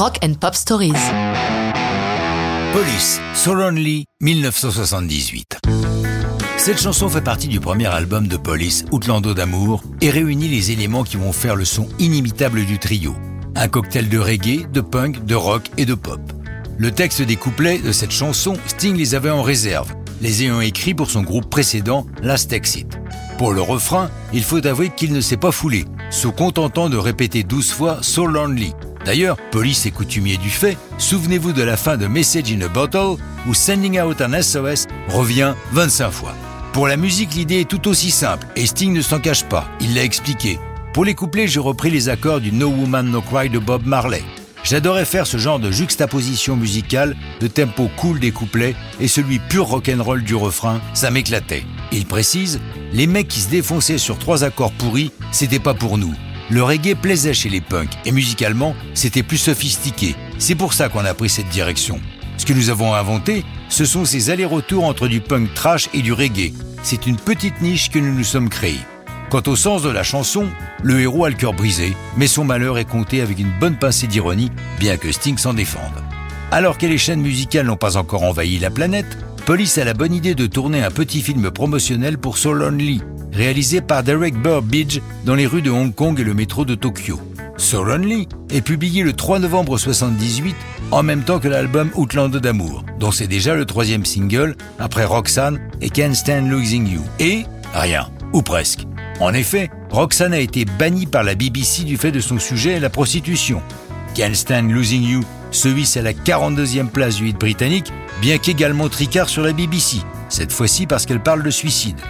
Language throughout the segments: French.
Rock and Pop Stories. Police, So Lonely, 1978. Cette chanson fait partie du premier album de Police, Outlando d'amour, et réunit les éléments qui vont faire le son inimitable du trio. Un cocktail de reggae, de punk, de rock et de pop. Le texte des couplets de cette chanson, Sting les avait en réserve, les ayant écrits pour son groupe précédent, Last Exit. Pour le refrain, il faut avouer qu'il ne s'est pas foulé, se contentant de répéter douze fois So Lonely. D'ailleurs, Police est coutumier du fait, souvenez-vous de la fin de Message in a Bottle, où Sending Out an SOS revient 25 fois. Pour la musique, l'idée est tout aussi simple, et Sting ne s'en cache pas, il l'a expliqué. Pour les couplets, j'ai repris les accords du No Woman No Cry de Bob Marley. J'adorais faire ce genre de juxtaposition musicale, de tempo cool des couplets et celui pur rock'n'roll du refrain, ça m'éclatait. Il précise, les mecs qui se défonçaient sur trois accords pourris, c'était pas pour nous. Le reggae plaisait chez les punks et musicalement, c'était plus sophistiqué. C'est pour ça qu'on a pris cette direction. Ce que nous avons inventé, ce sont ces allers-retours entre du punk trash et du reggae. C'est une petite niche que nous nous sommes créés. Quant au sens de la chanson, le héros a le cœur brisé, mais son malheur est compté avec une bonne pincée d'ironie, bien que Sting s'en défende. Alors que les chaînes musicales n'ont pas encore envahi la planète, Police a la bonne idée de tourner un petit film promotionnel pour So Lonely, réalisé par Derek Burbidge dans les rues de Hong Kong et le métro de Tokyo. So est publié le 3 novembre 78 en même temps que l'album Outland d'amour, dont c'est déjà le troisième single après Roxanne et Can't Stand Losing You. Et rien, ou presque. En effet, Roxanne a été bannie par la BBC du fait de son sujet la prostitution. Can't Stand Losing You se hisse à la 42e place du hit britannique, bien qu'également tricard sur la BBC, cette fois-ci parce qu'elle parle de suicide.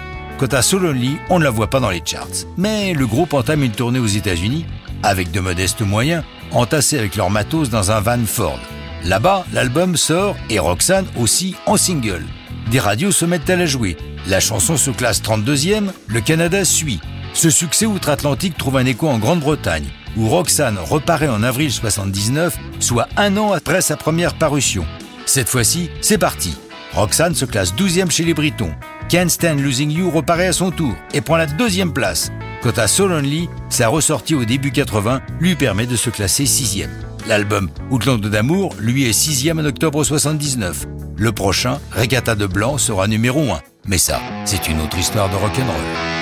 Quant à So Lonely, on ne la voit pas dans les charts. Mais le groupe entame une tournée aux États-Unis, avec de modestes moyens, entassés avec leur matos dans un van Ford. Là-bas, l'album sort et Roxanne aussi en single. Des radios se mettent à la jouer. La chanson se classe 32e, le Canada suit. Ce succès outre-Atlantique trouve un écho en Grande-Bretagne, où Roxanne reparaît en avril 79, soit un an après sa première parution. Cette fois-ci, c'est parti. Roxanne se classe 12e chez les Britons. Can't Stand Losing You reparaît à son tour et prend la deuxième place. Quant à So Lonely, sa ressortie au début 80 lui permet de se classer 6e. L'album Outland d'amour, lui, est 6e en octobre 79. Le prochain, Regatta de Blanc, sera numéro 1. Mais ça, c'est une autre histoire de rock'n'roll.